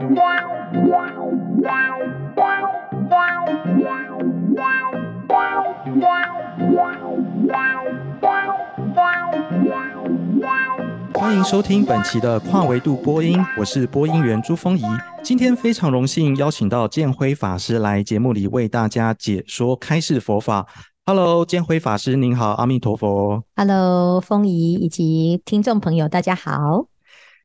欢迎收听本期的跨维度播音，我是播音员朱峰仪。今天非常荣幸邀请到建辉法师来节目里为大家解说开示佛法。Hello，见辉法师您好，阿弥陀佛。Hello，峰仪以及听众朋友大家好。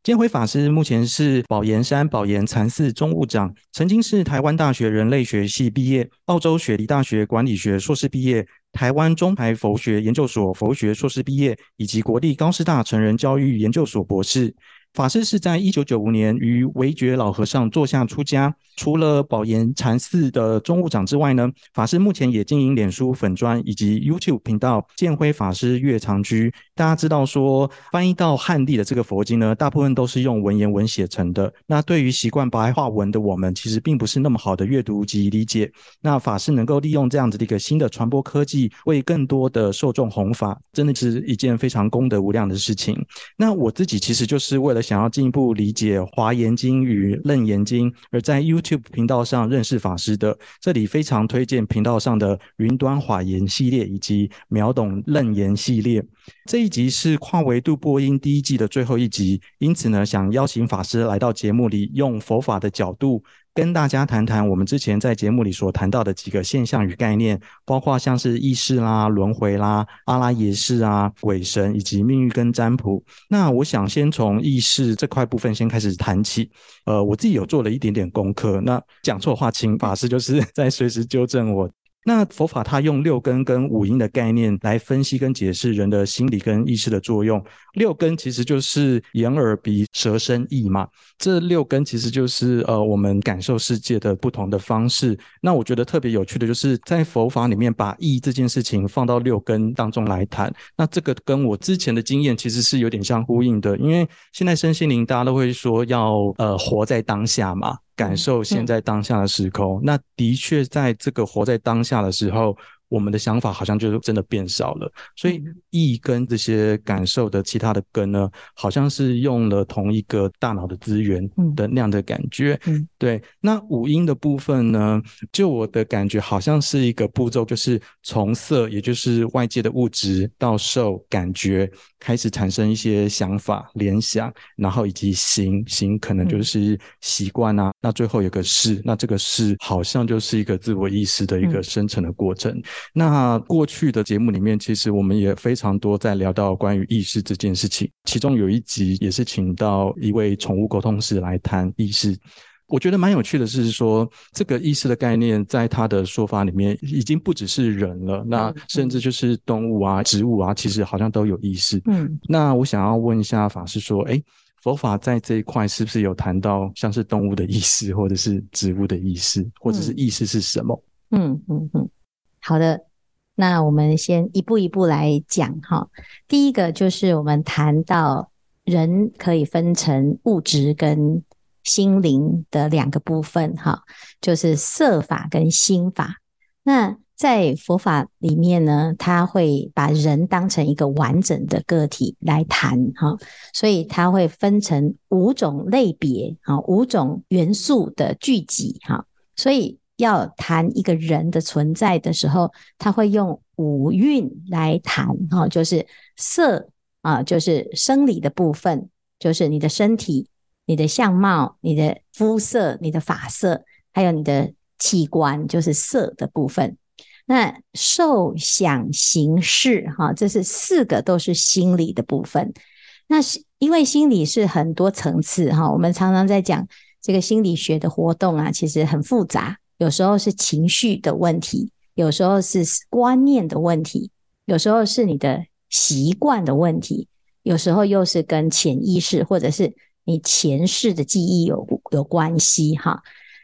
见辉法师目前是宝岩山宝岩禅寺中务长，曾经是台湾大学人类学系毕业，澳洲雪梨大学管理学硕士毕业。台湾中台佛学研究所佛学硕士毕业，以及国立高师大成人教育研究所博士。法师是在一九九五年于维觉老和尚座下出家。除了宝岩禅寺的中务长之外呢，法师目前也经营脸书粉专以及 YouTube 频道“建辉法师月长居”。大家知道说，翻译到汉地的这个佛经呢，大部分都是用文言文写成的。那对于习惯白话文的我们，其实并不是那么好的阅读及理解。那法师能够利用这样子的一个新的传播科技，为更多的受众弘法，真的是一件非常功德无量的事情。那我自己其实就是为了想要进一步理解《华严经》与《楞严经》，而在 YouTube 频道上认识法师的。这里非常推荐频道上的云端华严系列以及秒懂楞严系列。这一集是跨维度播音第一季的最后一集，因此呢，想邀请法师来到节目里，用佛法的角度。跟大家谈谈我们之前在节目里所谈到的几个现象与概念，包括像是意识啦、轮回啦、阿拉耶识啊、鬼神以及命运跟占卜。那我想先从意识这块部分先开始谈起。呃，我自己有做了一点点功课，那讲错话，请法师就是 在随时纠正我。那佛法它用六根跟五音的概念来分析跟解释人的心理跟意识的作用。六根其实就是眼耳鼻舌身意嘛，这六根其实就是呃我们感受世界的不同的方式。那我觉得特别有趣的就是在佛法里面把意这件事情放到六根当中来谈。那这个跟我之前的经验其实是有点相呼应的，因为现在身心灵大家都会说要呃活在当下嘛。感受现在当下的时空，嗯、那的确在这个活在当下的时候。我们的想法好像就是真的变少了，所以意跟这些感受的其他的根呢，好像是用了同一个大脑的资源的那样的感觉。嗯，对。那五音的部分呢，就我的感觉好像是一个步骤，就是从色，也就是外界的物质，到受感觉，开始产生一些想法、联想，然后以及行，行可能就是习惯啊。那最后有个是，那这个是好像就是一个自我意识的一个生成的过程。那过去的节目里面，其实我们也非常多在聊到关于意识这件事情。其中有一集也是请到一位宠物沟通师来谈意识。我觉得蛮有趣的是说，这个意识的概念在他的说法里面，已经不只是人了，那甚至就是动物啊、植物啊，其实好像都有意识。嗯，那我想要问一下法师说，诶，佛法在这一块是不是有谈到像是动物的意识，或者是植物的意识，或者是意识是什么？嗯嗯嗯。好的，那我们先一步一步来讲哈。第一个就是我们谈到人可以分成物质跟心灵的两个部分哈，就是色法跟心法。那在佛法里面呢，他会把人当成一个完整的个体来谈哈，所以他会分成五种类别啊，五种元素的聚集哈，所以。要谈一个人的存在的时候，他会用五蕴来谈，哈，就是色啊，就是生理的部分，就是你的身体、你的相貌、你的肤色、你的发色，还有你的器官，就是色的部分。那受想行识，哈，这是四个都是心理的部分。那是因为心理是很多层次，哈，我们常常在讲这个心理学的活动啊，其实很复杂。有时候是情绪的问题，有时候是观念的问题，有时候是你的习惯的问题，有时候又是跟潜意识或者是你前世的记忆有有关系哈。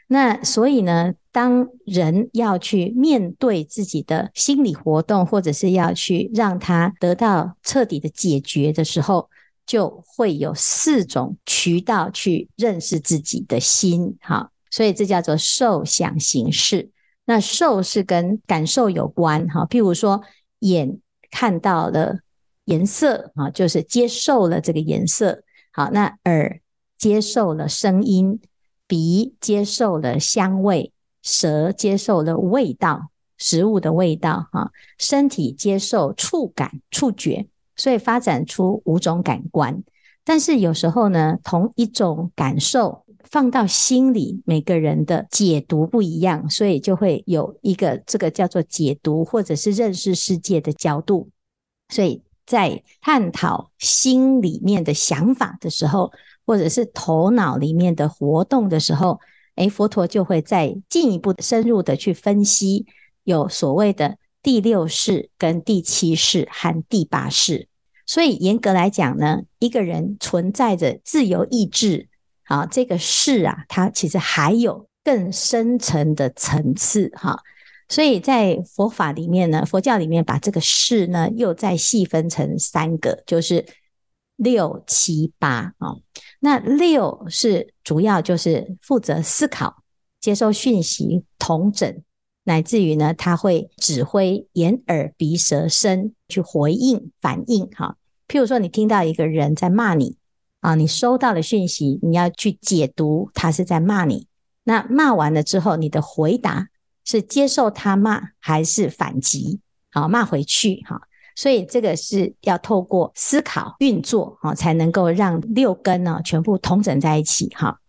那所以呢，当人要去面对自己的心理活动，或者是要去让他得到彻底的解决的时候，就会有四种渠道去认识自己的心哈。所以这叫做受想行识。那受是跟感受有关哈，譬如说眼看到了颜色啊，就是接受了这个颜色。好，那耳接受了声音，鼻接受了香味，舌接受了味道，食物的味道哈，身体接受触感、触觉，所以发展出五种感官。但是有时候呢，同一种感受放到心里，每个人的解读不一样，所以就会有一个这个叫做解读或者是认识世界的角度。所以在探讨心里面的想法的时候，或者是头脑里面的活动的时候，诶，佛陀就会再进一步深入的去分析，有所谓的第六世、跟第七世和第八世。所以严格来讲呢，一个人存在着自由意志，啊，这个识啊，它其实还有更深层的层次哈。所以在佛法里面呢，佛教里面把这个识呢又再细分成三个，就是六七八啊。那六是主要就是负责思考、接收讯息、统整。乃至于呢，他会指挥眼、耳、鼻、舌、身去回应、反应。哈，譬如说，你听到一个人在骂你啊，你收到了讯息，你要去解读他是在骂你。那骂完了之后，你的回答是接受他骂还是反击？好，骂回去。哈，所以这个是要透过思考运作啊，才能够让六根呢全部统整在一起。哈，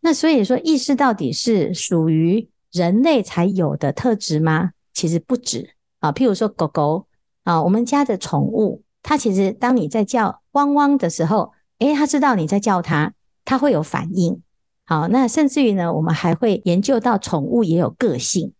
那所以说，意识到底是属于。人类才有的特质吗？其实不止啊。譬如说狗狗啊，我们家的宠物，它其实当你在叫汪汪的时候，诶，它知道你在叫它，它会有反应。好，那甚至于呢，我们还会研究到宠物也有个性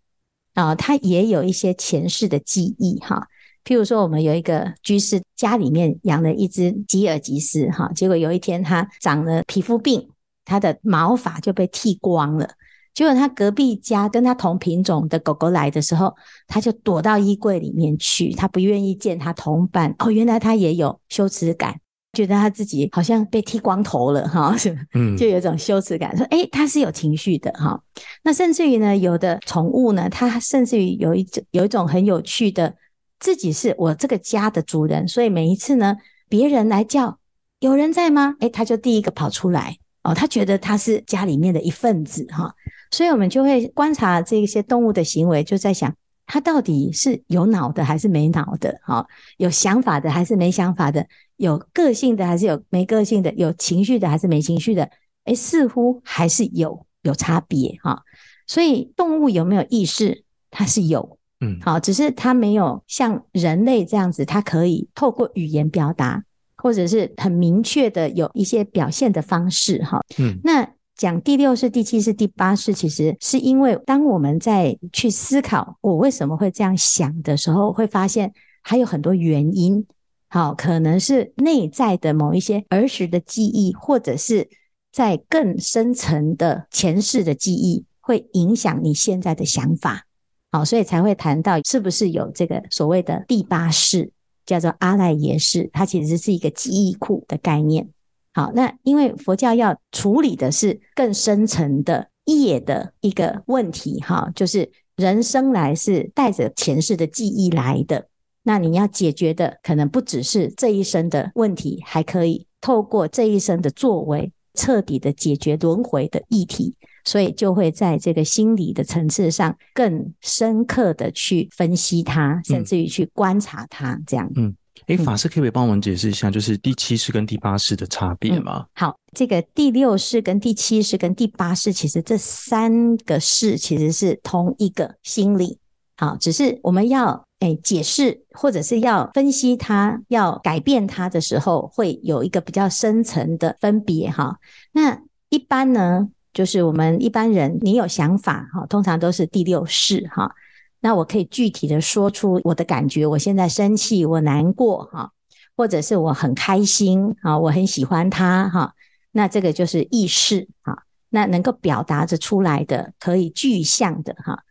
啊，它也有一些前世的记忆哈。譬如说，我们有一个居士家里面养了一只吉尔吉斯哈，结果有一天它长了皮肤病，它的毛发就被剃光了。结果他隔壁家跟他同品种的狗狗来的时候，他就躲到衣柜里面去，他不愿意见他同伴。哦，原来他也有羞耻感，觉得他自己好像被剃光头了哈，嗯，就有一种羞耻感，说诶，他是有情绪的哈。那甚至于呢，有的宠物呢，它甚至于有一种有一种很有趣的，自己是我这个家的主人，所以每一次呢，别人来叫有人在吗？诶，他就第一个跑出来哦，他觉得他是家里面的一份子哈。所以，我们就会观察这些动物的行为，就在想，它到底是有脑的还是没脑的？哈，有想法的还是没想法的？有个性的还是有没个性的？有情绪的还是没情绪的？哎，似乎还是有有差别哈。所以，动物有没有意识？它是有，嗯，好，只是它没有像人类这样子，它可以透过语言表达，或者是很明确的有一些表现的方式，哈，嗯，那。讲第六式、第七式、第八式，其实是因为当我们在去思考我为什么会这样想的时候，会发现还有很多原因。好，可能是内在的某一些儿时的记忆，或者是在更深层的前世的记忆，会影响你现在的想法。好，所以才会谈到是不是有这个所谓的第八世，叫做阿赖耶识，它其实是一个记忆库的概念。好，那因为佛教要处理的是更深层的业的一个问题，哈，就是人生来是带着前世的记忆来的，那你要解决的可能不只是这一生的问题，还可以透过这一生的作为，彻底的解决轮回的议题，所以就会在这个心理的层次上更深刻的去分析它，甚至于去观察它，这样，嗯。哎，法师可不可以帮我们解释一下，就是第七世跟第八世的差别吗？嗯，好，这个第六世跟第七世跟第八世，其实这三个世其实是同一个心理。好，只是我们要诶解释或者是要分析它，要改变它的时候，会有一个比较深层的分别哈。那一般呢，就是我们一般人，你有想法哈，通常都是第六式哈。那我可以具体的说出我的感觉，我现在生气，我难过哈，或者是我很开心啊，我很喜欢他哈，那这个就是意识哈，那能够表达着出来的，可以具象的哈。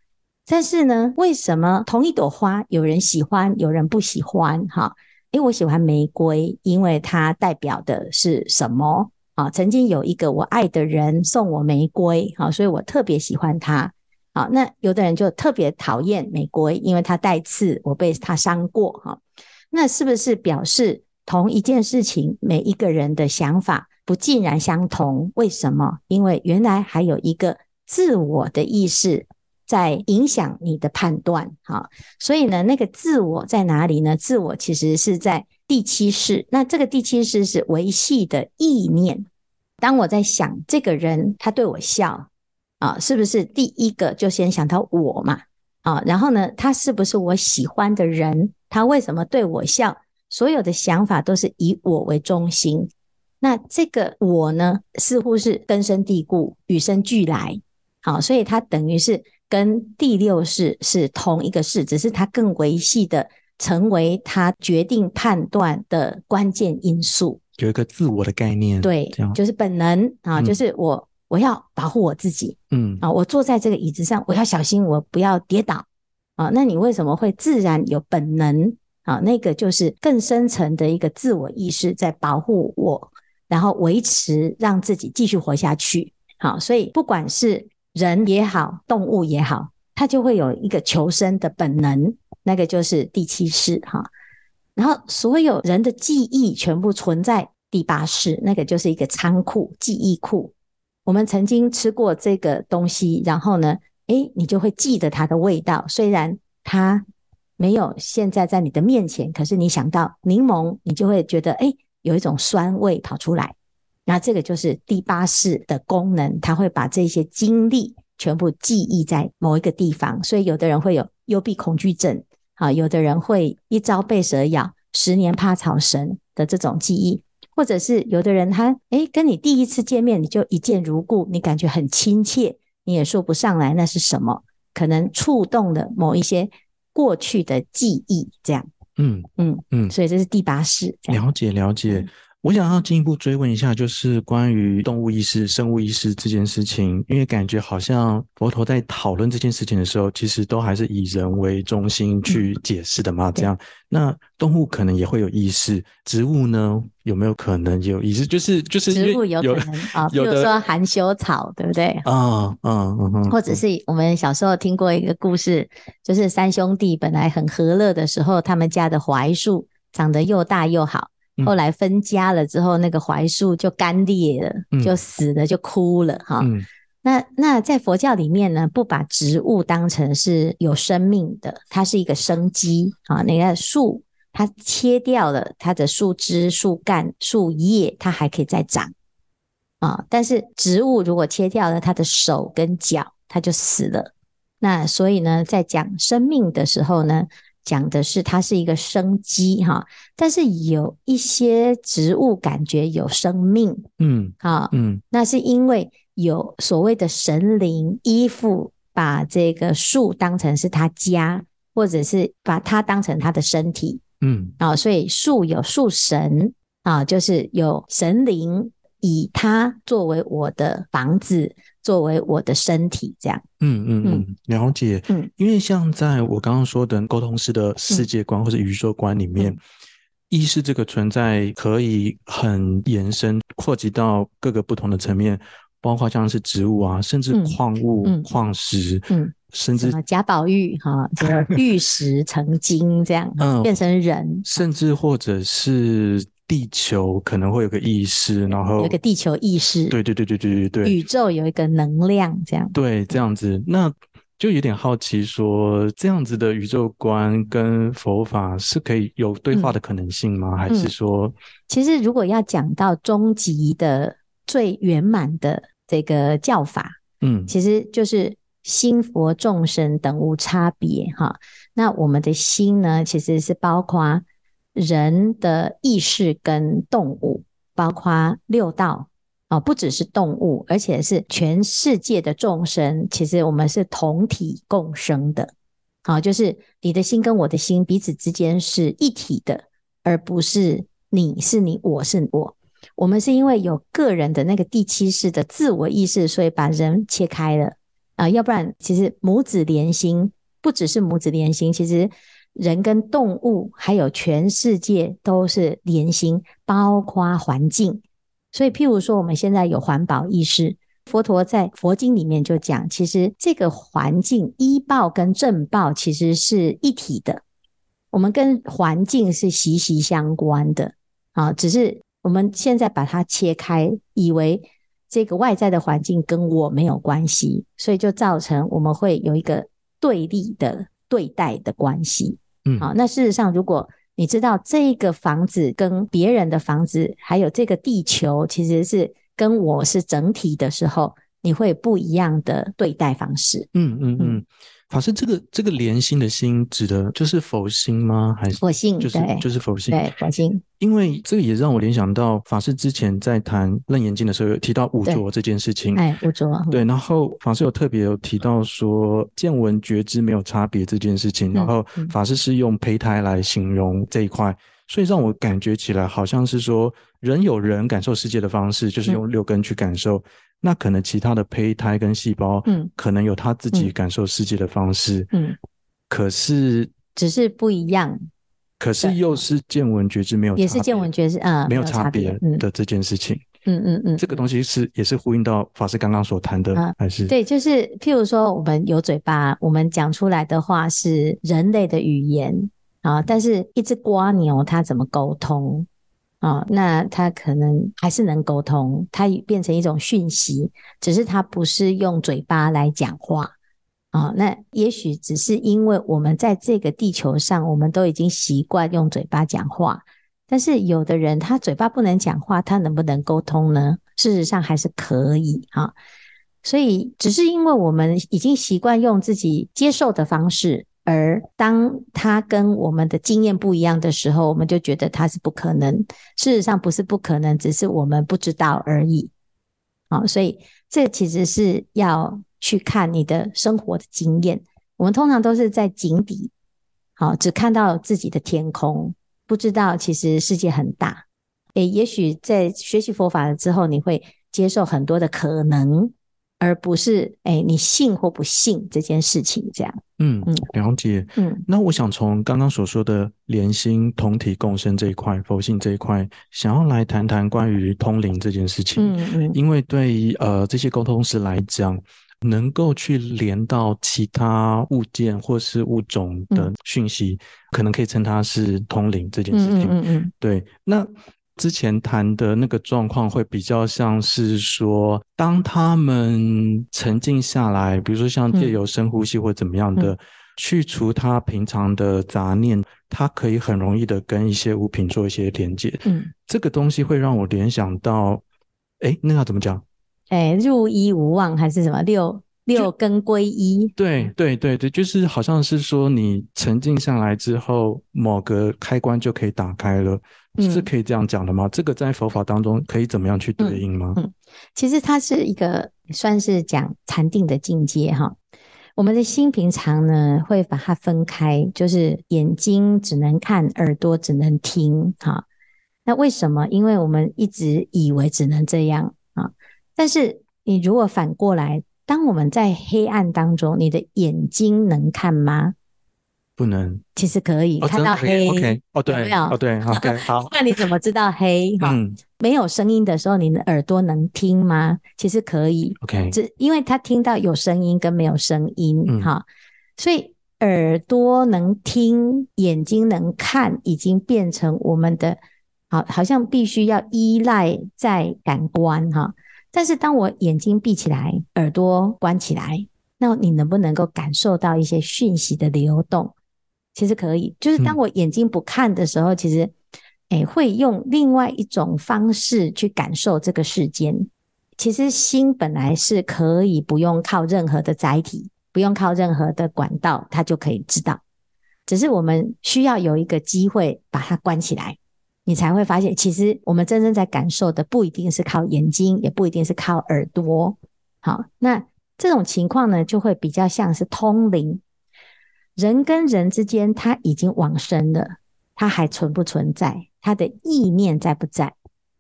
但是呢，为什么同一朵花有人喜欢，有人不喜欢哈？诶，我喜欢玫瑰，因为它代表的是什么啊？曾经有一个我爱的人送我玫瑰，好，所以我特别喜欢它。好，那有的人就特别讨厌玫瑰，因为它带刺，我被它伤过哈。那是不是表示同一件事情，每一个人的想法不尽然相同。为什么？因为原来还有一个自我的意识在影响你的判断。哈，所以呢，那个自我在哪里呢？自我其实是在第七识。那这个第七识是维系的意念。当我在想这个人，他对我笑啊，是不是第一个就先想到我嘛？啊，然后呢，他是不是我喜欢的人？他为什么对我笑？所有的想法都是以我为中心。那这个我呢，似乎是根深蒂固、与生俱来。好，所以它等于是跟第六识是同一个识，只是它更维系的，成为他决定判断的关键因素。有一个自我的概念，对，就是本能啊，就是我、嗯、我要保护我自己。嗯啊，我坐在这个椅子上，我要小心，我不要跌倒啊。那你为什么会自然有本能？啊，那个就是更深层的一个自我意识在保护我，然后维持让自己继续活下去。好，所以不管是人也好，动物也好，它就会有一个求生的本能，那个就是第七识哈。然后所有人的记忆全部存在第八识，那个就是一个仓库、记忆库。我们曾经吃过这个东西，然后呢，诶，你就会记得它的味道，虽然它。没有现在在你的面前，可是你想到柠檬，你就会觉得诶，有一种酸味跑出来。那这个就是第八识的功能，它会把这些经历全部记忆在某一个地方。所以有的人会有幽闭恐惧症，啊，有的人会一朝被蛇咬，十年怕草绳的这种记忆，或者是有的人他诶，跟你第一次见面你就一见如故，你感觉很亲切，你也说不上来那是什么，可能触动了某一些。过去的记忆，这样，嗯嗯嗯，所以这是第八识。了解了解，我想要进一步追问一下，就是关于动物意识、生物意识这件事情，因为感觉好像佛陀在讨论这件事情的时候，其实都还是以人为中心去解释的嘛，这样。那动物可能也会有意识，植物呢有没有可能有意识？就是就是植物有可能啊，比如说含羞草，对不对？啊嗯嗯，或者是我们小时候听过一个故事，就是三兄弟本来很和乐的时候，他们家的槐树长得又大又好，后来分家了之后，那个槐树就干裂了，就死了，就枯了哈。那那在佛教里面呢，不把植物当成是有生命的，它是一个生机啊。那个树，它切掉了它的树枝、树干、树叶，它还可以再长啊。但是植物如果切掉了它的手跟脚，它就死了。那所以呢，在讲生命的时候呢，讲的是它是一个生机哈。但是有一些植物感觉有生命，嗯，啊，嗯，那是因为。有所谓的神灵依附，把这个树当成是他家，或者是把它当成他的身体，嗯啊，所以树有树神啊，就是有神灵以它作为我的房子，作为我的身体，这样。嗯嗯嗯，了解。嗯，因为像在我刚刚说的沟通师的世界观或者宇宙观里面，嗯、意识这个存在可以很延伸扩及到各个不同的层面。包括像是植物啊，甚至矿物、嗯、矿石，嗯，甚至贾宝玉哈，这个 玉石成金这样，嗯，变成人，甚至或者是地球可能会有个意识，然后有个地球意识，对对对对对对对，宇宙有一个能量这样，对，这样子，那就有点好奇说，这样子的宇宙观跟佛法是可以有对话的可能性吗？嗯、还是说，其实如果要讲到终极的。最圆满的这个教法，嗯，其实就是心佛众生等无差别哈。那我们的心呢，其实是包括人的意识跟动物，包括六道啊，不只是动物，而且是全世界的众生。其实我们是同体共生的，好，就是你的心跟我的心彼此之间是一体的，而不是你是你，我是我。我们是因为有个人的那个第七世的自我意识，所以把人切开了啊，要不然其实母子连心，不只是母子连心，其实人跟动物还有全世界都是连心，包括环境。所以，譬如说我们现在有环保意识，佛陀在佛经里面就讲，其实这个环境依报跟正报其实是一体的，我们跟环境是息息相关的啊，只是。我们现在把它切开，以为这个外在的环境跟我没有关系，所以就造成我们会有一个对立的对待的关系。嗯，好，那事实上，如果你知道这个房子跟别人的房子，还有这个地球，其实是跟我是整体的时候，你会不一样的对待方式。嗯嗯嗯。法师，这个这个莲心的心指的就是佛心吗？还是佛性？就是就是佛性。对，佛心。因为这个也让我联想到法师之前在谈《楞严经》的时候有提到五浊这件事情。哎，五浊。对，然后法师有特别有提到说见闻觉知没有差别这件事情，然后法师是用胚胎来形容这一块，所以让我感觉起来好像是说人有人感受世界的方式，就是用六根去感受。那可能其他的胚胎跟细胞，嗯，可能有他自己感受世界的方式，嗯，可是只是不一样，可是又是见闻觉知没有，也是见闻觉知啊，没有差别的这件事情，嗯嗯嗯，这个东西是也是呼应到法师刚刚所谈的，还是？对，就是譬如说我们有嘴巴，我们讲出来的话是人类的语言啊，但是一只瓜牛它怎么沟通？啊、哦，那他可能还是能沟通，它变成一种讯息，只是它不是用嘴巴来讲话啊、那也许只是因为我们在这个地球上，我们都已经习惯用嘴巴讲话，但是有的人他嘴巴不能讲话，他能不能沟通呢？事实上还是可以啊、所以只是因为我们已经习惯用自己接受的方式。而当他跟我们的经验不一样的时候，我们就觉得他是不可能。事实上不是不可能，只是我们不知道而已。好，所以这其实是要去看你的生活的经验。我们通常都是在井底，好，只看到自己的天空，不知道其实世界很大。诶，也许在学习佛法了之后，你会接受很多的可能。而不是哎，你信或不信这件事情，这样。嗯嗯，了解。嗯，那我想从刚刚所说的连心同体共生这一块，佛性这一块，想要来谈谈关于通灵这件事情。嗯嗯，因为对于呃这些沟通师来讲，能够去连到其他物件或是物种的讯息，嗯、可能可以称它是通灵这件事情。嗯嗯，嗯，对，那。之前谈的那个状况会比较像是说，当他们沉静下来，比如说像借由深呼吸或怎么样的，嗯、去除他平常的杂念，他可以很容易的跟一些物品做一些连接。嗯，这个东西会让我联想到，哎，那要怎么讲？哎，入一无忘还是什么六？六根归一，对对对对，就是好像是说你沉静下来之后，某个开关就可以打开了，嗯、是可以这样讲的吗？这个在佛法当中可以怎么样去对应吗？嗯，嗯，其实它是一个算是讲禅定的境界哈。我们的心平常呢会把它分开，就是眼睛只能看，耳朵只能听哈。那为什么？因为我们一直以为只能这样啊。但是你如果反过来。当我们在黑暗当中，你的眼睛能看吗？不能。其实可以、哦、看到黑。OK，哦对，有没有哦对，OK，好。那 你怎么知道黑？哈、嗯，没有声音的时候，你的耳朵能听吗？其实可以。OK，只因为他听到有声音跟没有声音，哈、嗯，所以耳朵能听，眼睛能看，已经变成我们的，好，好像必须要依赖在感官，哈。但是当我眼睛闭起来，耳朵关起来，那你能不能够感受到一些讯息的流动？其实可以，就是当我眼睛不看的时候，嗯、其实，诶，会用另外一种方式去感受这个世间。其实心本来是可以不用靠任何的载体，不用靠任何的管道，它就可以知道。只是我们需要有一个机会把它关起来。你才会发现，其实我们真正在感受的不一定是靠眼睛，也不一定是靠耳朵。好，那这种情况呢，就会比较像是通灵。人跟人之间，他已经往生了，他还存不存在？他的意念在不在？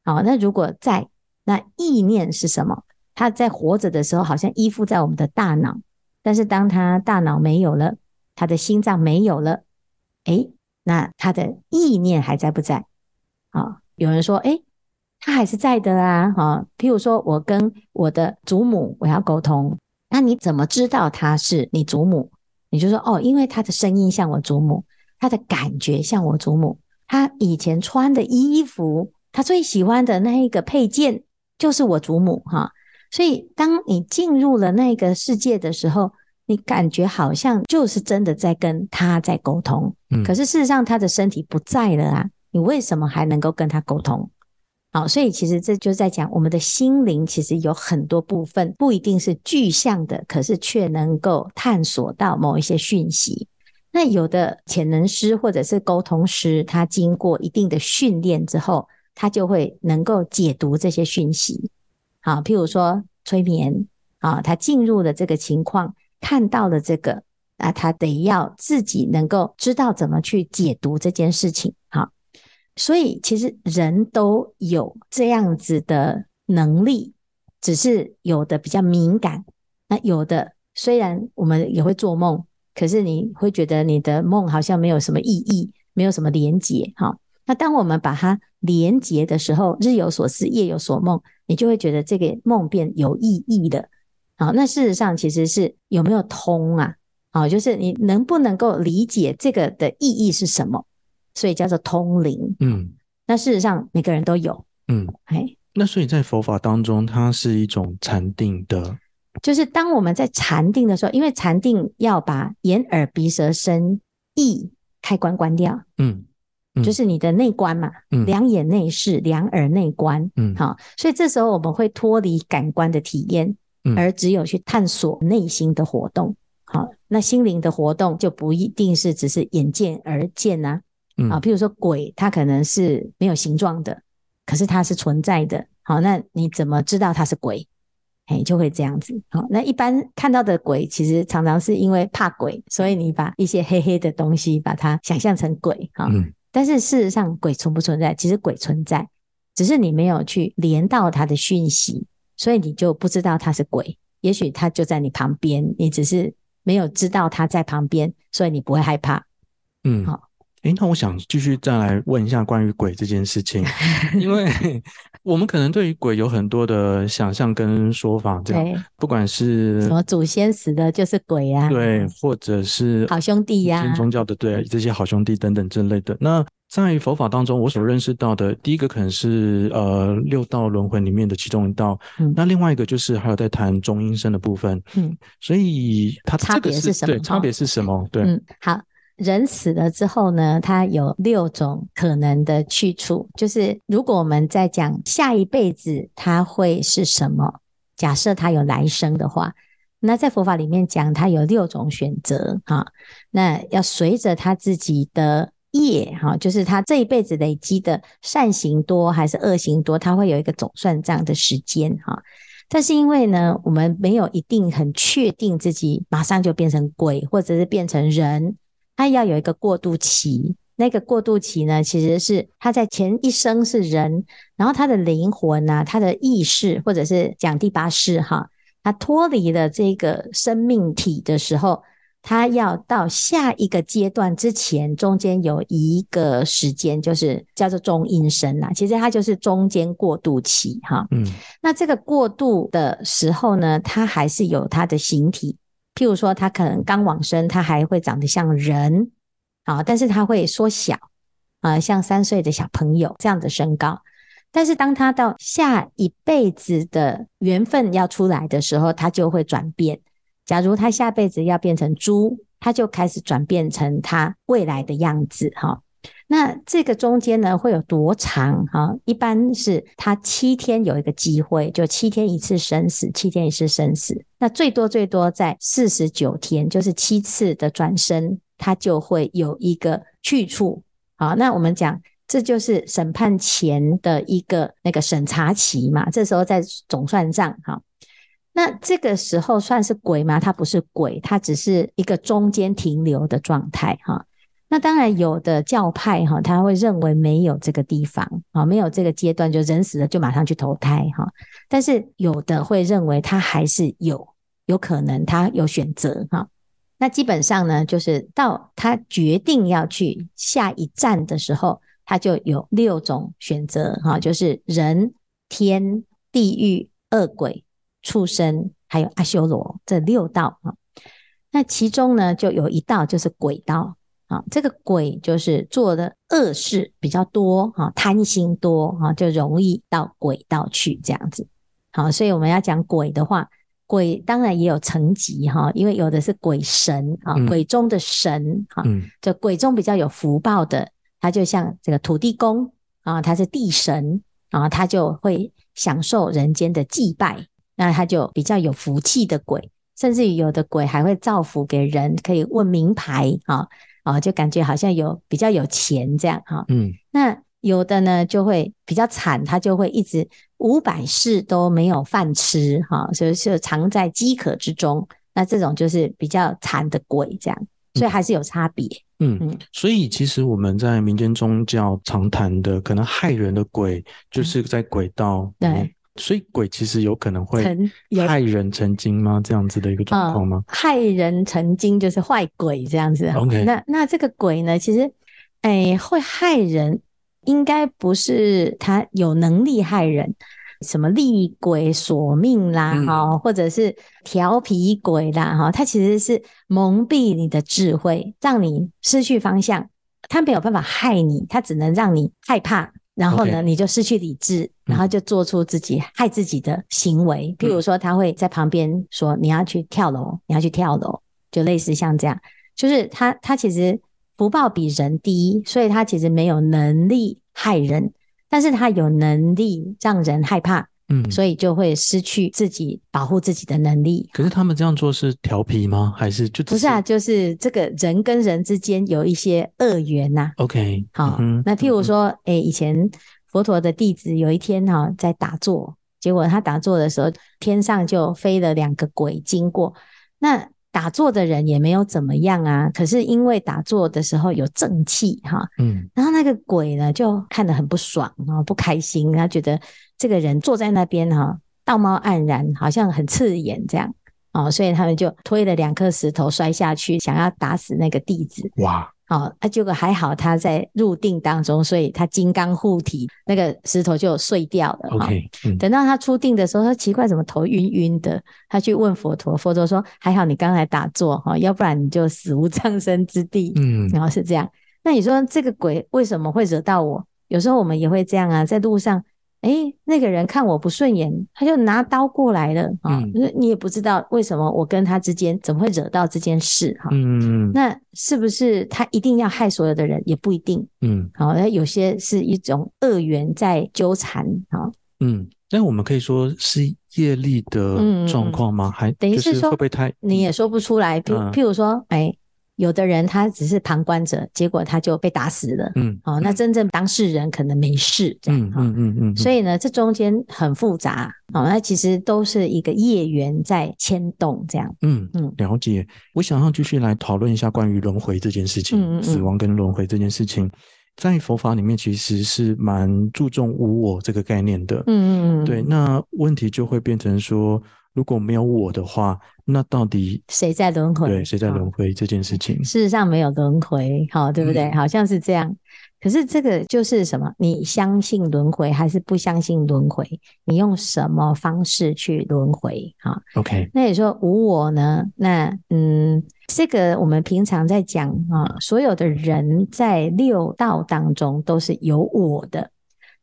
好，那如果在，那意念是什么？他在活着的时候，好像依附在我们的大脑，但是当他大脑没有了，他的心脏没有了，诶，那他的意念还在不在？啊，有人说，诶，他还是在的啊，哈。譬如说，我跟我的祖母我要沟通，那你怎么知道他是你祖母？你就说，哦，因为他的声音像我祖母，他的感觉像我祖母，他以前穿的衣服，他最喜欢的那一个配件就是我祖母哈。所以，当你进入了那个世界的时候，你感觉好像就是真的在跟他在沟通。嗯，可是事实上他的身体不在了啊，你为什么还能够跟他沟通？好，所以其实这就在讲我们的心灵，其实有很多部分不一定是具象的，可是却能够探索到某一些讯息。那有的潜能师或者是沟通师，他经过一定的训练之后，他就会能够解读这些讯息。好，譬如说催眠啊，他进入了这个情况，看到了这个，那他得要自己能够知道怎么去解读这件事情。所以其实人都有这样子的能力，只是有的比较敏感，那有的虽然我们也会做梦，可是你会觉得你的梦好像没有什么意义，没有什么连结。哈，那当我们把它连结的时候，日有所思，夜有所梦。你就会觉得这个梦变有意义的，好，那事实上其实是有没有通啊？好，就是你能不能够理解这个的意义是什么？所以叫做通灵。嗯，那事实上每个人都有。嗯，哎，那所以在佛法当中，它是一种禅定的，就是当我们在禅定的时候，因为禅定要把眼耳鼻舌身意开关关掉。嗯。就是你的内观嘛，嗯、两眼内视，两耳内观，嗯，好，所以这时候我们会脱离感官的体验，嗯、而只有去探索内心的活动，好，那心灵的活动就不一定是只是眼见而见呐、啊，嗯、啊，譬如说鬼，它可能是没有形状的，可是它是存在的，好，那你怎么知道它是鬼？哎，就会这样子，好，那一般看到的鬼，其实常常是因为怕鬼，所以你把一些黑黑的东西把它想象成鬼，哈。嗯但是事实上，鬼存不存在？其实鬼存在，只是你没有去连到它的讯息，所以你就不知道它是鬼。也许它就在你旁边，你只是没有知道它在旁边，所以你不会害怕。嗯，好。诶，那我想继续再来问一下关于鬼这件事情，因为我们可能对于鬼有很多的想象跟说法，这样，对不管是什么祖先死的就是鬼啊，对，或者是好兄弟呀，新宗教的对这些好兄弟等等之类的。那在佛法当中，我所认识到的第一个可能是呃六道轮回里面的其中一道，嗯，那另外一个就是还有在谈中阴身的部分，嗯，所以它差别是什么？对，差别是什么？对，嗯，好。人死了之后呢，他有六种可能的去处。就是如果我们在讲下一辈子他会是什么，假设他有来生的话，那在佛法里面讲他有六种选择哈。那要随着他自己的业哈，就是他这一辈子累积的善行多还是恶行多，他会有一个总算账的时间哈。但是因为呢，我们没有一定很确定自己马上就变成鬼，或者是变成人。他要有一个过渡期，那个过渡期呢，其实是他在前一生是人，然后他的灵魂啊，他的意识，或者是讲第八世哈，他脱离了这个生命体的时候，他要到下一个阶段之前，中间有一个时间，就是叫做中阴身啦。其实它就是中间过渡期哈。嗯，那这个过渡的时候呢，他还是有他的形体。譬如说，他可能刚往生，他还会长得像人啊，但是他会缩小啊，像三岁的小朋友这样的身高。但是当他到下一辈子的缘分要出来的时候，他就会转变。假如他下辈子要变成猪，他就开始转变成他未来的样子哈。那这个中间呢，会有多长啊？一般是他七天有一个机会，就七天一次生死，七天一次生死。那最多最多在四十九天，就是七次的转生，他就会有一个去处。好，那我们讲，这就是审判前的一个那个审查期嘛。这时候在总算账哈。那这个时候算是鬼吗？他不是鬼，他只是一个中间停留的状态哈。那当然，有的教派哈，他会认为没有这个地方啊，没有这个阶段，就人死了就马上去投胎哈。但是有的会认为他还是有有可能，他有选择哈。那基本上呢，就是到他决定要去下一站的时候，他就有六种选择哈，就是人、天、地狱、恶鬼、畜生，还有阿修罗这六道哈。那其中呢，就有一道就是鬼道。啊，这个鬼就是做的恶事比较多啊，贪心多啊，就容易到鬼道去这样子。好，所以我们要讲鬼的话，鬼当然也有层级哈，因为有的是鬼神啊，鬼中的神哈，就鬼中比较有福报的，他就像这个土地公啊，他是地神啊，他就会享受人间的祭拜，那他就比较有福气的鬼，甚至于有的鬼还会造福给人，可以问名牌啊。啊，就感觉好像有比较有钱这样哈，嗯，那有的呢就会比较惨，他就会一直五百世都没有饭吃哈，所以就藏在饥渴之中。那这种就是比较惨的鬼这样，所以还是有差别。嗯嗯，所以其实我们在民间宗教常谈的可能害人的鬼，就是在鬼道。嗯、对。所以鬼其实有可能会害人成精吗？这样子的一个状况吗？呃、害人成精就是坏鬼这样子。OK，那那这个鬼呢？其实，哎，会害人，应该不是他有能力害人，什么厉鬼索命啦，哈、嗯，或者是调皮鬼啦，哈，他其实是蒙蔽你的智慧，让你失去方向。他没有办法害你，他只能让你害怕。然后呢.你就失去理智，然后就做出自己害自己的行为。嗯、譬如说，他会在旁边说：“你要去跳楼，你要去跳楼。”就类似像这样，就是他他其实福报比人低，所以他其实没有能力害人，但是他有能力让人害怕。嗯，所以就会失去自己保护自己的能力。可是他们这样做是调皮吗？还是就不是啊？就是这个人跟人之间有一些恶缘呐。OK，好，那譬如说，哎，以前佛陀的弟子有一天哈在打坐，结果他打坐的时候，天上就飞了两个鬼经过，那。打坐的人也没有怎么样啊，可是因为打坐的时候有正气哈，嗯，然后那个鬼呢就看得很不爽啊，不开心，他觉得这个人坐在那边哈，道貌岸然，好像很刺眼这样哦，所以他们就推了两颗石头摔下去，想要打死那个弟子。哇！哦，啊，结果还好，他在入定当中，所以他金刚护体，那个石头就碎掉了。OK，嗯，等到他出定的时候，他奇怪怎么头晕晕的，他去问佛陀，佛陀说还好你刚才打坐哈，要不然你就死无葬身之地。嗯，然后是这样。那你说这个鬼为什么会惹到我？有时候我们也会这样啊，在路上。哎，那个人看我不顺眼，他就拿刀过来了啊！嗯，你也不知道为什么我跟他之间怎么会惹到这件事哈？嗯，那是不是他一定要害所有的人？也不一定。嗯，好，那有些是一种恶缘在纠缠哈。嗯，但我们可以说是业力的状况吗？还等于是说会不会太你也说不出来？譬譬如说，哎。有的人他只是旁观者，结果他就被打死了。嗯，哦，那真正当事人可能没事，这样。嗯嗯嗯嗯。所以呢，这中间很复杂。哦，那其实都是一个业缘在牵动，这样。嗯嗯，了解。我想要继续来讨论一下关于轮回这件事情，嗯嗯嗯，死亡跟轮回这件事情，在佛法里面其实是蛮注重无我这个概念的。嗯嗯嗯。对，那问题就会变成说。如果没有我的话，那到底谁在轮回？对，谁在轮回这件事情？事实上没有轮回，好，对不对？嗯、好像是这样。可是这个就是什么？你相信轮回还是不相信轮回？你用什么方式去轮回？哈，OK。那你说无我呢？那嗯，这个我们平常在讲啊，所有的人在六道当中都是有我的。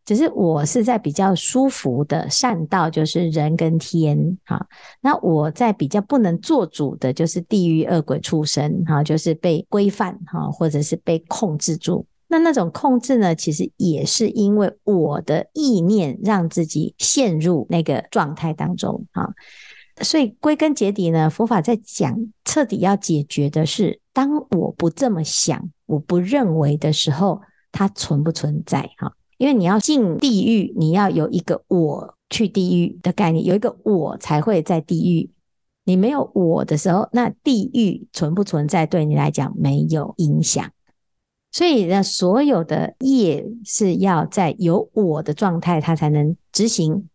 只是我是在比较舒服的善道，就是人跟天哈。那我在比较不能做主的，就是地狱恶鬼畜生哈，就是被规范哈，或者是被控制住。那那种控制呢，其实也是因为我的意念让自己陷入那个状态当中哈。所以归根结底呢，佛法在讲彻底要解决的是，当我不这么想，我不认为的时候，它存不存在哈？因为你要进地狱，你要有一个我去地狱的概念，有一个我才会在地狱。你没有我的时候，那地狱存不存在对你来讲没有影响。所以呢，所有的业是要在有我的状态，它才能执行。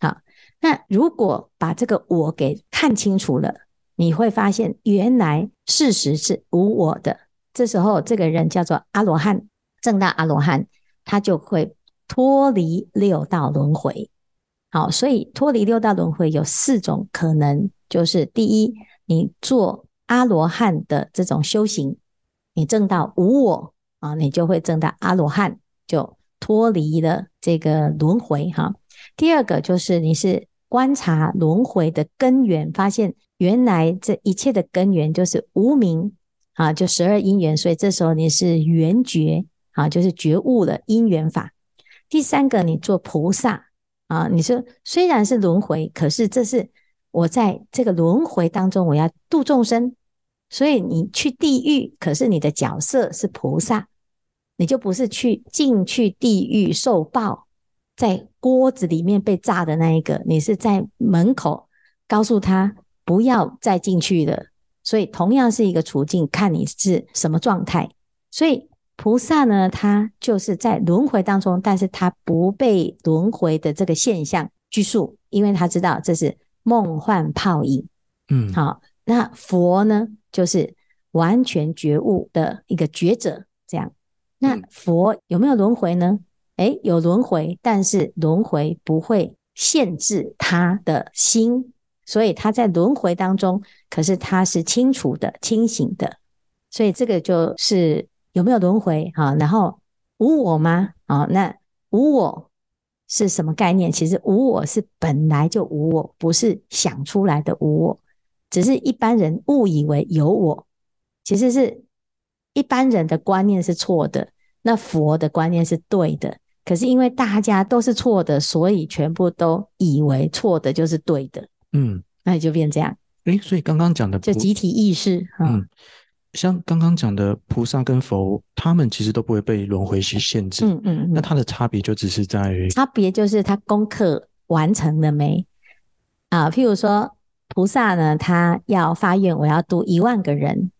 好，那如果把这个我给看清楚了，你会发现原来事实是无我的。这时候，这个人叫做阿罗汉，正大阿罗汉。他就会脱离六道轮回。好，所以脱离六道轮回有四种可能，就是第一，你做阿罗汉的这种修行，你证到无我啊，你就会证到阿罗汉，就脱离了这个轮回哈。第二个就是你是观察轮回的根源，发现原来这一切的根源就是无明啊，就十二因缘，所以这时候你是圆觉啊，就是觉悟了因缘法。第三个，你做菩萨啊，你说虽然是轮回，可是这是我在这个轮回当中，我要度众生。所以你去地狱，可是你的角色是菩萨，你就不是去进去地狱受报，在锅子里面被炸的那一个，你是在门口告诉他不要再进去了。所以同样是一个处境，看你是什么状态。所以菩萨呢，他就是在轮回当中，但是他不被轮回的这个现象拘束，因为他知道这是梦幻泡影。嗯，好，那佛呢？就是完全觉悟的一个觉者，这样。那佛有没有轮回呢？诶，有轮回，但是轮回不会限制他的心，所以他在轮回当中，可是他是清楚的、清醒的。所以这个就是有没有轮回啊？然后无我吗？啊，那无我是什么概念？其实无我是本来就无我，不是想出来的无我。只是一般人误以为有我，其实是一般人的观念是错的，那佛的观念是对的。可是因为大家都是错的，所以全部都以为错的就是对的。嗯，那也就变这样。诶，所以刚刚讲的就集体意识。嗯，像刚刚讲的菩萨跟佛，他们其实都不会被轮回去限制。嗯嗯，那它的差别就只是在于差别就是他功课完成了没啊？譬如说。菩萨呢，他要发愿，我要度一万个人。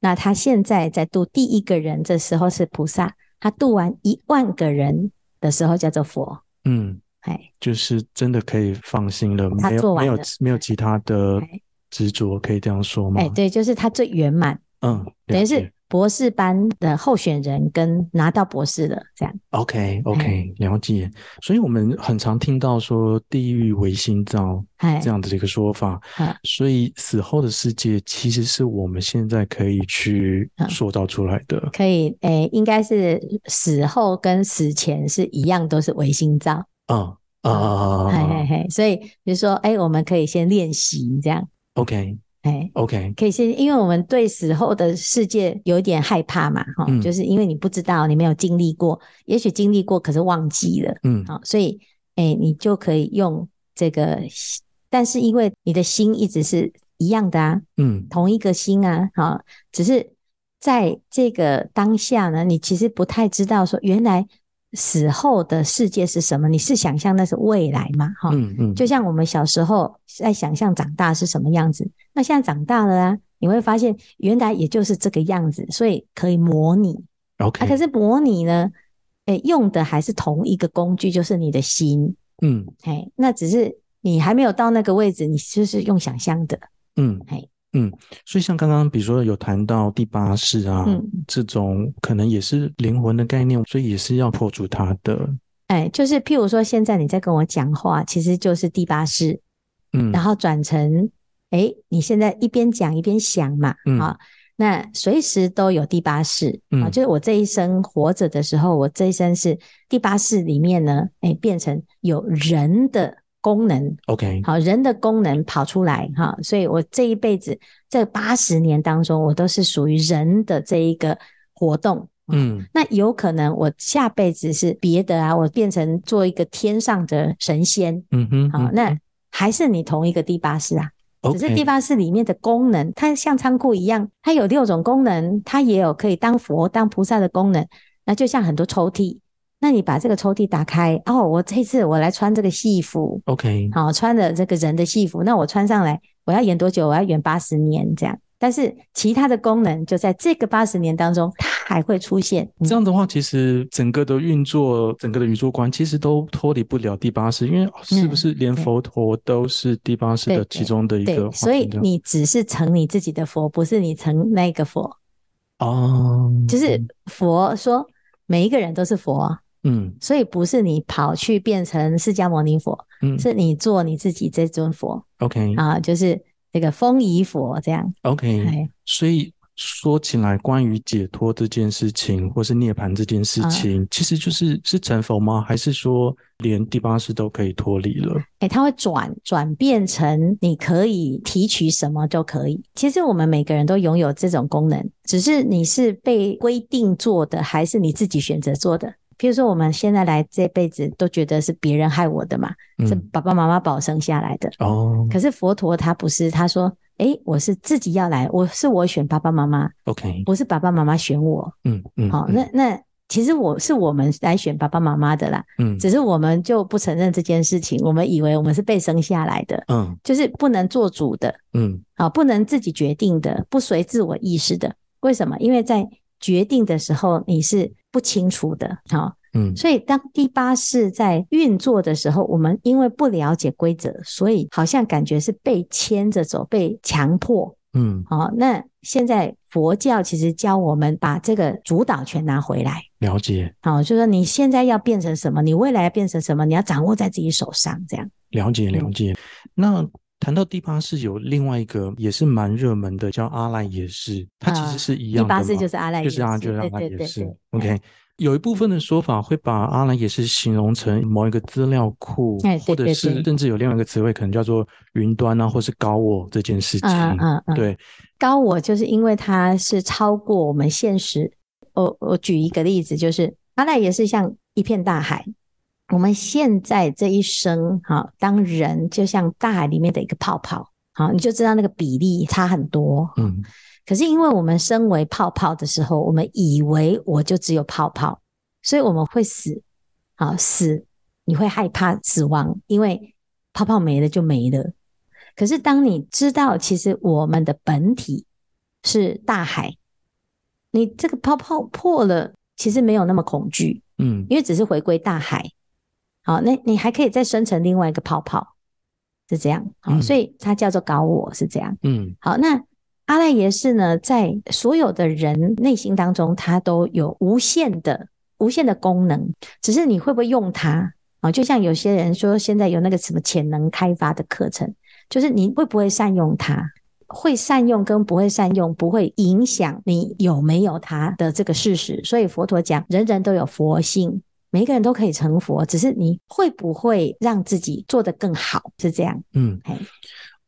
那他现在在度第一个人，这时候是菩萨。他度完一万个人的时候，叫做佛。嗯，哎，就是真的可以放心了，他做完了，没有没有没有其他的执着，可以这样说吗？哎，对，就是他最圆满。嗯，等于是。博士班的候选人跟拿到博士的这样，OK OK，了解。所以我们很常听到说地狱为心造这样的一个说法，所以死后的世界其实是我们现在可以去塑造出来的。可以，诶，应该是死后跟死前是一样，都是唯心造。嗯啊，嘿嘿嘿。所以比如说，诶，我们可以先练习这样。OK。哎，OK，可以先，因为我们对死后的世界有一点害怕嘛，哈、嗯，就是因为你不知道，你没有经历过，也许经历过，可是忘记了，嗯，好，所以，哎，你就可以用这个，但是因为你的心一直是一样的啊，嗯，同一个心啊，好，只是在这个当下呢，你其实不太知道说原来。死后的世界是什么？你是想象那是未来吗？哈，嗯嗯，就像我们小时候在想象长大是什么样子，那现在长大了啊，你会发现原来也就是这个样子，所以可以模拟。OK，啊，可是模拟呢，诶，用的还是同一个工具，就是你的心。嗯，哎，那只是你还没有到那个位置，你就是用想象的。嗯，哎。嗯，所以像刚刚比如说有谈到第八世啊，嗯，这种可能也是灵魂的概念，所以也是要破除它的。哎，就是譬如说现在你在跟我讲话，其实就是第八世，嗯，然后转成，哎，你现在一边讲一边想嘛，嗯，啊，那随时都有第八识，啊，就是我这一生活着的时候，我这一生是第八世里面呢，哎，变成有人的。功能，OK，好，人的功能跑出来哈，所以我这一辈子这八十年当中，我都是属于人的这一个活动，嗯，那有可能我下辈子是别的啊，我变成做一个天上的神仙，嗯哼，好，那还是你同一个第八世啊.只是第八世里面的功能，它像仓库一样，它有六种功能，它也有可以当佛、当菩萨的功能，那就像很多抽屉。那你把这个抽屉打开哦，我这次我来穿这个戏服，OK，好，穿的这个人的戏服，那我穿上来，我要演多久？我要演八十年这样。但是其他的功能就在这个八十年当中，它还会出现。这样的话，其实整个的运作，整个的宇宙观，其实都脱离不了第八世，因为是不是连佛陀都是第八世的其中的一个？对，所以你只是成你自己的佛，不是你成那个佛。哦，就是佛说每一个人都是佛。嗯，所以不是你跑去变成释迦牟尼佛，嗯，是你做你自己这尊佛。OK 啊，就是这个风仪佛这样。OK，所以说起来，关于解脱这件事情，或是涅槃这件事情，嗯、其实就是是成佛吗？还是说连第八识都可以脱离了？哎、欸，它会转转变成你可以提取什么都可以。其实我们每个人都拥有这种功能，只是你是被规定做的，还是你自己选择做的。譬如说，我们现在来这辈子都觉得是别人害我的嘛，嗯、是爸爸妈妈把我生下来的。哦，可是佛陀他不是，他说。哎，我是自己要来，我是我选爸爸妈妈，OK，不是爸爸妈妈选我，嗯嗯，好，那那其实我是我们来选爸爸妈妈的啦，嗯，只是我们就不承认这件事情，我们以为我们是被生下来的，嗯，就是不能做主的，嗯，啊，不能自己决定的，不随自我意识的，为什么？因为在决定的时候你是不清楚的，好。嗯，所以当第八识在运作的时候，我们因为不了解规则，所以好像感觉是被牵着走，被强迫。嗯，好，那现在佛教其实教我们把这个主导权拿回来，了解。好，就说你现在要变成什么，你未来要变成什么，你要掌握在自己手上，这样。了解，了解。嗯、那谈到第八世，有另外一个也是蛮热门的，叫阿赖耶识，它其实是一样的。第八世就是阿赖耶识，就是阿，就是阿赖耶识。OK。有一部分的说法会把阿赖耶识形容成某一个资料库，对对对对，或者是甚至有另外一个词汇，可能叫做云端啊，或是高我这件事情。嗯嗯嗯，对，高我就是因为它是超过我们现实。我我举一个例子，就是阿赖耶识像一片大海，我们现在这一生，哈，当人就像大海里面的一个泡泡，好，你就知道那个比例差很多。嗯。可是，因为我们身为泡泡的时候，我们以为我就只有泡泡，所以我们会死。好，死，你会害怕死亡，因为泡泡没了就没了。可是，当你知道其实我们的本体是大海，你这个泡泡破了，其实没有那么恐惧。嗯，因为只是回归大海。好，那你还可以再生成另外一个泡泡，是这样。好，所以它叫做搞我，是这样。嗯，好，那。阿赖耶识呢，在所有的人内心当中，它都有无限的、无限的功能，只是你会不会用它啊？就像有些人说，现在有那个什么潜能开发的课程，就是你会不会善用它？会善用跟不会善用，不会影响你有没有它的这个事实。所以佛陀讲，人人都有佛性，每一个人都可以成佛，只是你会不会让自己做得更好，是这样。嗯，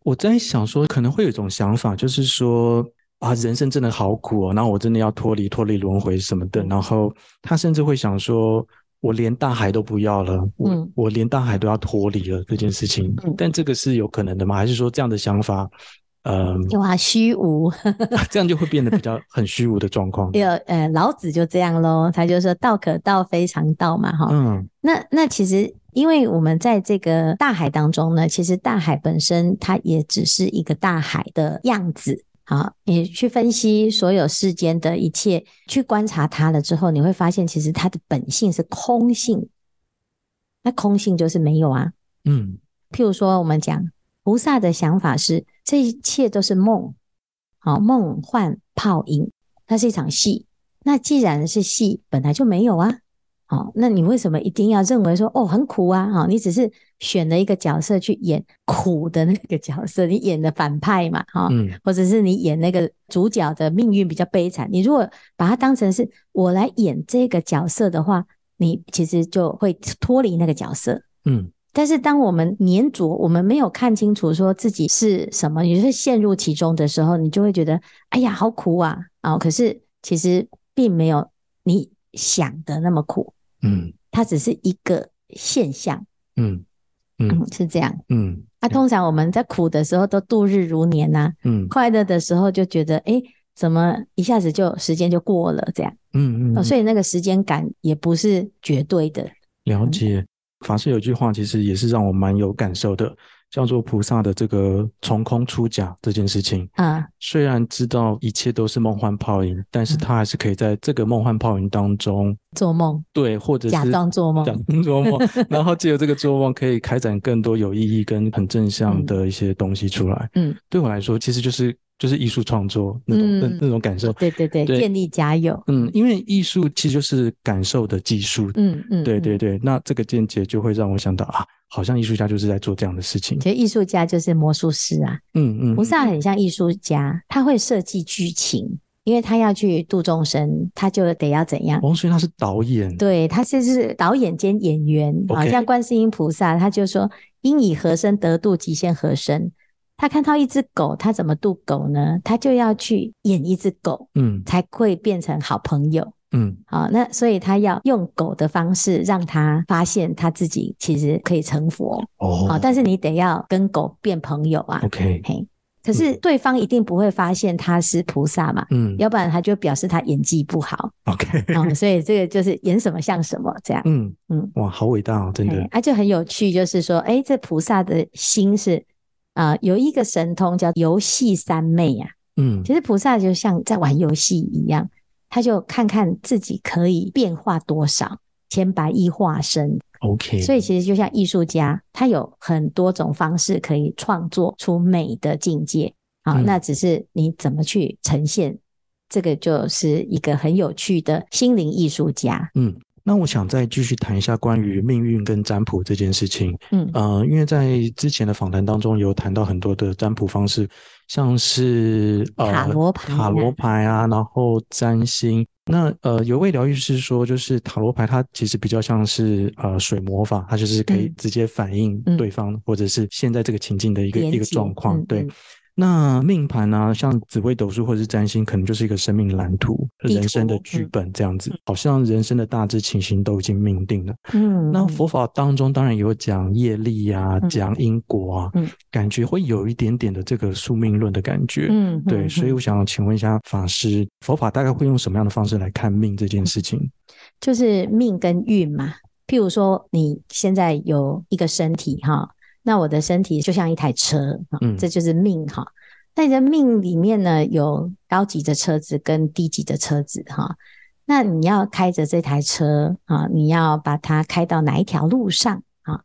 我在想说，可能会有一种想法，就是说啊，人生真的好苦哦，然后我真的要脱离脱离轮回什么的。然后他甚至会想说，我连大海都不要了，我、嗯、我连大海都要脱离了这件事情。嗯、但这个是有可能的吗？还是说这样的想法，呃，哇，虚无，这样就会变得比较 很虚无的状况。有，呃，老子就这样喽，他就说道可道，非常道嘛，哈。嗯，那那其实。因为我们在这个大海当中呢，其实大海本身它也只是一个大海的样子。好，你去分析所有世间的一切，去观察它了之后，你会发现其实它的本性是空性。那空性就是没有啊。嗯。譬如说，我们讲菩萨的想法是，这一切都是梦，好，梦幻泡影，它是一场戏。那既然是戏，本来就没有啊。好，那你为什么一定要认为说哦很苦啊？哈，你只是选了一个角色去演苦的那个角色，你演的反派嘛，哈，嗯，或者是你演那个主角的命运比较悲惨。你如果把它当成是我来演这个角色的话，你其实就会脱离那个角色，嗯。但是当我们粘着，我们没有看清楚说自己是什么，也是陷入其中的时候，你就会觉得哎呀好苦啊啊！可是其实并没有你想的那么苦。嗯，它只是一个现象。嗯嗯，嗯，是这样。嗯，啊，通常我们在苦的时候都度日如年呐、啊。嗯，快乐的时候就觉得，哎、欸，怎么一下子就时间就过了这样。嗯嗯、哦，所以那个时间感也不是绝对的。了解，法师有句话，其实也是让我蛮有感受的。叫做菩萨的这个从空出假这件事情啊，虽然知道一切都是梦幻泡影，但是他还是可以在这个梦幻泡影当中做梦，对，或者是假装做梦，假装做梦，然后借由这个做梦可以开展更多有意义跟很正向的一些东西出来。嗯，对我来说，其实就是。就是艺术创作那种那、嗯、那种感受，对对对，对建立家有，嗯，因为艺术其实就是感受的技术，嗯嗯，对对对，那这个见解就会让我想到啊，好像艺术家就是在做这样的事情。其实艺术家就是魔术师啊，嗯嗯，菩萨很像艺术家，他会设计剧情。因为他要去度众生，他就得要怎样？哦，所以他是导演，对，他就是导演兼演员。好 Okay 像观世音菩萨，他就说：“应以何身得度，即现何身。”他看到一只狗，他怎么度狗呢？他就要去演一只狗，嗯，才会变成好朋友，嗯，好，那所以他要用狗的方式让他发现他自己其实可以成佛。哦，好，但是你得要跟狗变朋友啊，OK，嘿，可是对方一定不会发现他是菩萨嘛，嗯，要不然他就表示他演技不好，OK，哦，所以这个就是演什么像什么这样，嗯。嗯，哇，好伟大哦，真的，啊，就很有趣，就是说，哎，这菩萨的心是。啊、呃，有一个神通叫游戏三昧呀、啊。嗯，其实菩萨就像在玩游戏一样，他就看看自己可以变化多少千百亿化身。OK，所以其实就像艺术家，他有很多种方式可以创作出美的境界。好，嗯、那只是你怎么去呈现，这个就是一个很有趣的心灵艺术家。嗯。那我想再继续谈一下关于命运跟占卜这件事情。嗯，呃，因为在之前的访谈当中有谈到很多的占卜方式，像是呃塔罗牌、塔罗牌啊，然后占星。那呃，有位疗愈师说，就是塔罗牌它其实比较像是呃水魔法，它就是可以直接反映对方、嗯、或者是现在这个情境的一个一个状况，嗯、对。那命盘呢、啊，像紫微斗数或者是占星，可能就是一个生命蓝图、图人生的剧本这样子，嗯、好像人生的大致情形都已经命定了。嗯，那佛法当中当然有讲业力啊，讲因果啊，嗯，感觉会有一点点的这个宿命论的感觉。嗯，对，所以我想请问一下法师，佛法大概会用什么样的方式来看命这件事情？就是命跟运嘛。譬如说，你现在有一个身体哈。那我的身体就像一台车，嗯，这就是命哈。那你的命里面呢，有高级的车子跟低级的车子哈。那你要开着这台车啊，你要把它开到哪一条路上啊？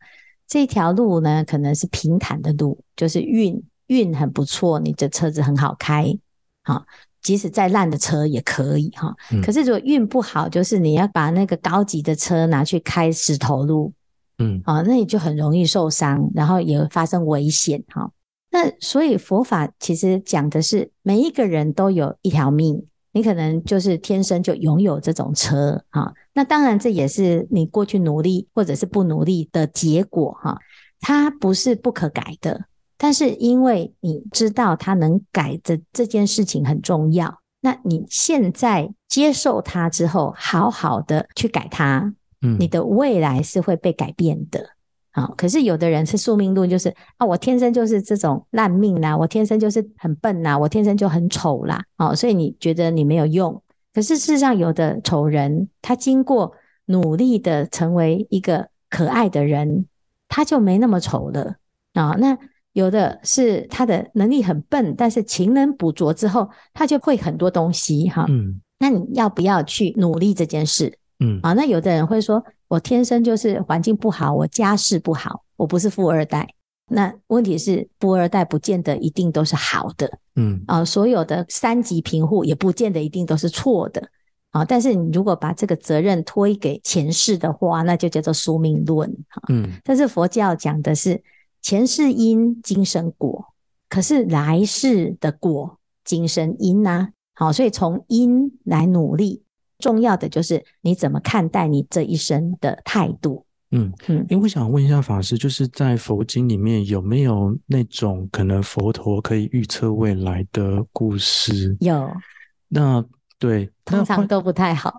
这条路呢，可能是平坦的路，就是运运很不错，你的车子很好开，哈。即使再烂的车也可以哈。可是如果运不好，就是你要把那个高级的车拿去开石头路。嗯，啊，那你就很容易受伤，然后也会发生危险哈。那所以佛法其实讲的是每一个人都有一条命，你可能就是天生就拥有这种车哈。那当然这也是你过去努力或者是不努力的结果哈。它不是不可改的，但是因为你知道它能改的这件事情很重要，那你现在接受它之后，好好的去改它。你的未来是会被改变的，好，可是有的人是宿命论，就是啊，我天生就是这种烂命啦，我天生就是很笨呐，我天生就很丑啦，哦，所以你觉得你没有用，可是事实上有的丑人，他经过努力的成为一个可爱的人，他就没那么丑了啊。那有的是他的能力很笨，但是勤能补拙之后，他就会很多东西哈。嗯，那你要不要去努力这件事？嗯，啊，那有的人会说，我天生就是环境不好，我家世不好，我不是富二代。那问题是，富二代不见得一定都是好的，嗯，啊，所有的三级贫户也不见得一定都是错的，啊，但是你如果把这个责任推给前世的话，那就叫做宿命论，哈，嗯。但是佛教讲的是前世因，今生果，可是来世的果，今生因呐，好，所以从因来努力。重要的就是你怎么看待你这一生的态度。嗯嗯，因为我想问一下法师，就是在佛经里面有没有那种可能佛陀可以预测未来的故事？有。那对。通常都不太好。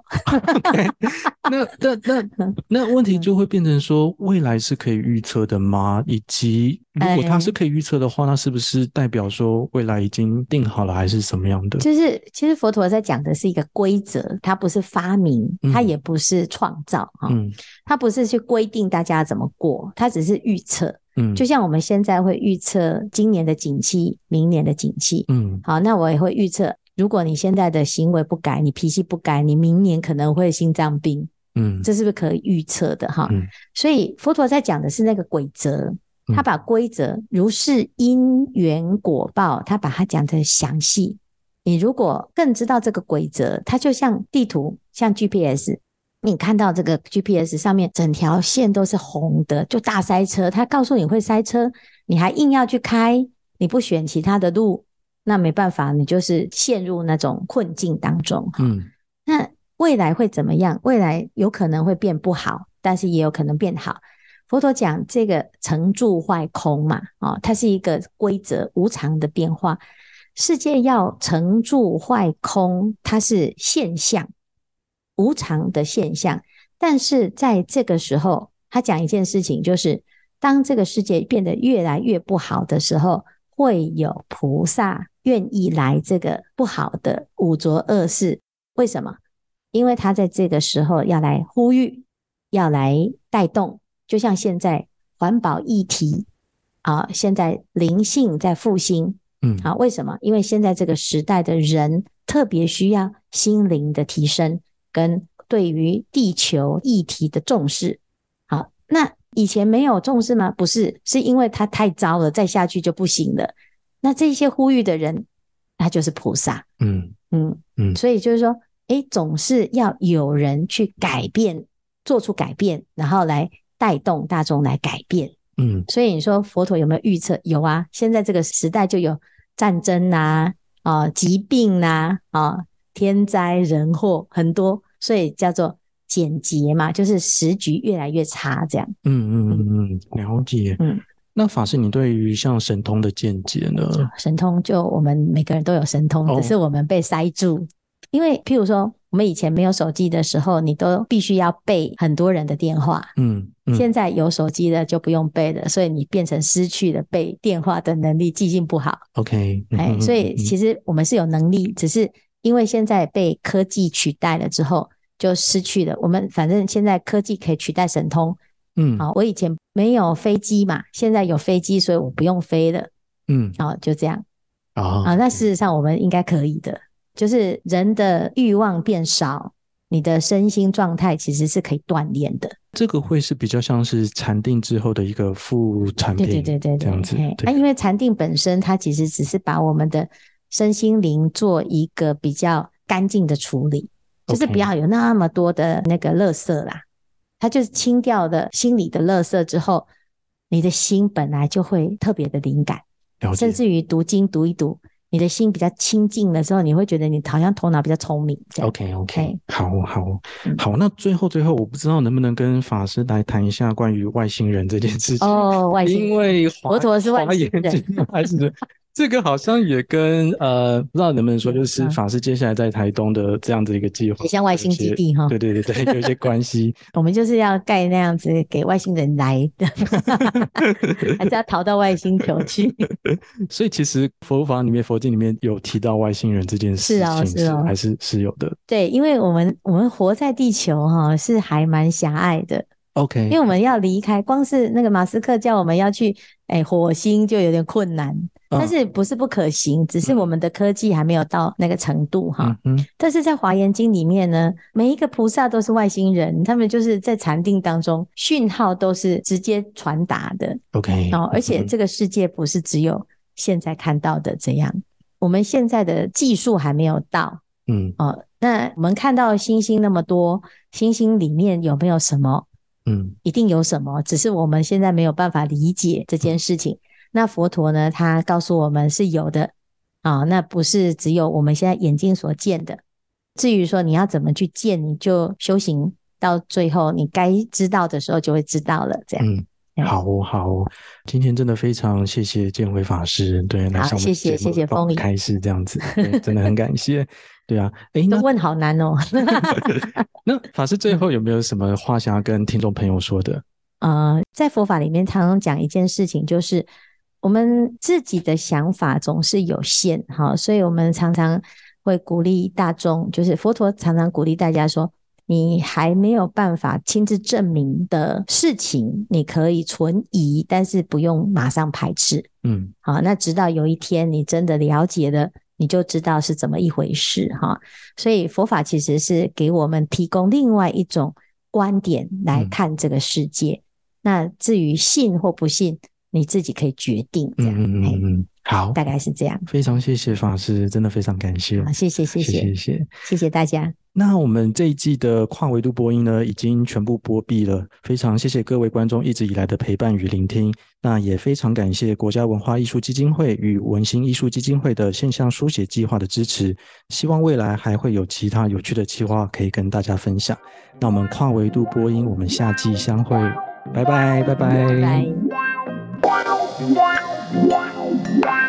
那那那 那问题就会变成说，未来是可以预测的吗？以及如果它是可以预测的话，那是不是代表说未来已经定好了，还是什么样的？就是其实佛陀在讲的是一个规则，它不是发明，它也不是创造哈，嗯，它不是去规定大家怎么过，它只是预测。嗯，就像我们现在会预测今年的景气，明年的景气。嗯，好，那我也会预测。如果你现在的行为不改，你脾气不改，你明年可能会心脏病。嗯，这是不是可以预测的哈？嗯，所以佛陀在讲的是那个规则，他把规则如是因缘果报，他把它讲得详细。你如果更知道这个规则，它就像地图，像 GPS，你看到这个 GPS 上面整条线都是红的，就大塞车，他告诉你会塞车，你还硬要去开，你不选其他的路。那没办法，你就是陷入那种困境当中。嗯，那未来会怎么样？未来有可能会变不好，但是也有可能变好。佛陀讲这个成住坏空嘛，啊，它是一个规则无常的变化。世界要成住坏空，它是现象，无常的现象。但是在这个时候，他讲一件事情，就是当这个世界变得越来越不好的时候，会有菩萨愿意来这个不好的五浊恶世。为什么？因为他在这个时候要来呼吁，要来带动。就像现在环保议题啊，现在灵性在复兴，嗯，啊，为什么？因为现在这个时代的人特别需要心灵的提升，跟对于地球议题的重视。好，那以前没有重视吗？不是，是因为它太糟了，再下去就不行了。那这些呼吁的人，他就是菩萨。嗯嗯嗯，所以就是说，哎，总是要有人去改变，做出改变，然后来。带动大众来改变，嗯，所以你说佛陀有没有预测？有啊，现在这个时代就有战争呐，啊，啊，疾病呐，啊，啊，天灾人祸很多，所以叫做简洁嘛，就是时局越来越差，这样。嗯嗯嗯嗯，了解。嗯，那法师，你对于像神通的见解呢？神通就我们每个人都有神通，只是我们被塞住，哦，因为譬如说。我们以前没有手机的时候，你都必须要背很多人的电话。嗯，嗯，现在有手机了就不用背了，所以你变成失去了背电话的能力，记性不好。OK，哎，所以其实我们是有能力，只是因为现在被科技取代了之后，就失去了。我们反正现在科技可以取代神通。嗯，好，我以前没有飞机嘛，现在有飞机，所以我不用飞了。嗯，好，就这样。啊，那事实上我们应该可以的。就是人的欲望变少，你的身心状态其实是可以锻炼的。这个会是比较像是禅定之后的一个副产品，对对对对，这样子。那因为禅定本身，它其实只是把我们的身心灵做一个比较干净的处理，就是不要有那么多的那个垃圾啦。它就是清掉的心理的垃圾之后，你的心本来就会特别的灵感，甚至于读经读一读。你的心比较清净的时候，你会觉得你好像头脑比较聪明。OK OK，好好好。那最后最后，我不知道能不能跟法师来谈一下关于外星人这件事情。哦，外星人，因为佛陀是外星人，还是？这个好像也跟呃，不知道能不能说，就是法师接下来在台东的这样子一个计划，也像外星基地哈。对对对对，有一些关系。我们就是要盖那样子给外星人来的，还是要逃到外星球去？所以其实佛法里面、佛经里面有提到外星人这件事情，是哦，是哦，还是是有的。对，因为我们我们活在地球哈，是还蛮狭隘的。OK，因为我们要离开，光是那个马斯克叫我们要去哎火星就有点困难。但是不是不可行，只是我们的科技还没有到那个程度哈。嗯。但是在《华严经》里面呢，每一个菩萨都是外星人，他们就是在禅定当中，讯号都是直接传达的。OK。哦，而且这个世界不是只有现在看到的这样，我们现在的技术还没有到。嗯。哦，那我们看到星星那么多，星星里面有没有什么？嗯，一定有什么，只是我们现在没有办法理解这件事情。那佛陀呢？他告诉我们是有的啊，那不是只有我们现在眼睛所见的。至于说你要怎么去见，你就修行到最后，你该知道的时候就会知道了。这样，嗯，好好，今天真的非常谢谢建辉法师，对，来上谢谢谢谢风雨开始这样子，真的很 感谢。对啊，哎，那问好难哦。那法师最后有没有什么话想要跟听众朋友说的？呃，在佛法里面常常讲一件事情，就是。我们自己的想法总是有限，哈，所以我们常常会鼓励大众，就是佛陀常常鼓励大家说，你还没有办法亲自证明的事情，你可以存疑，但是不用马上排斥。嗯，好，那直到有一天你真的了解了，你就知道是怎么一回事哈。所以佛法其实是给我们提供另外一种观点来看这个世界。那至于信或不信，你自己可以决定。嗯嗯嗯嗯，好，大概是这样。非常谢谢法师，真的非常感谢。好，谢谢谢谢谢谢谢谢大家。那我们这一季的跨维度播音呢，已经全部播毕了。非常谢谢各位观众一直以来的陪伴与聆听。那也非常感谢国家文化艺术基金会与文心艺术基金会的现象书写计划的支持。希望未来还会有其他有趣的计划可以跟大家分享。那我们跨维度播音，我们下季相会，拜拜，拜拜。拜拜。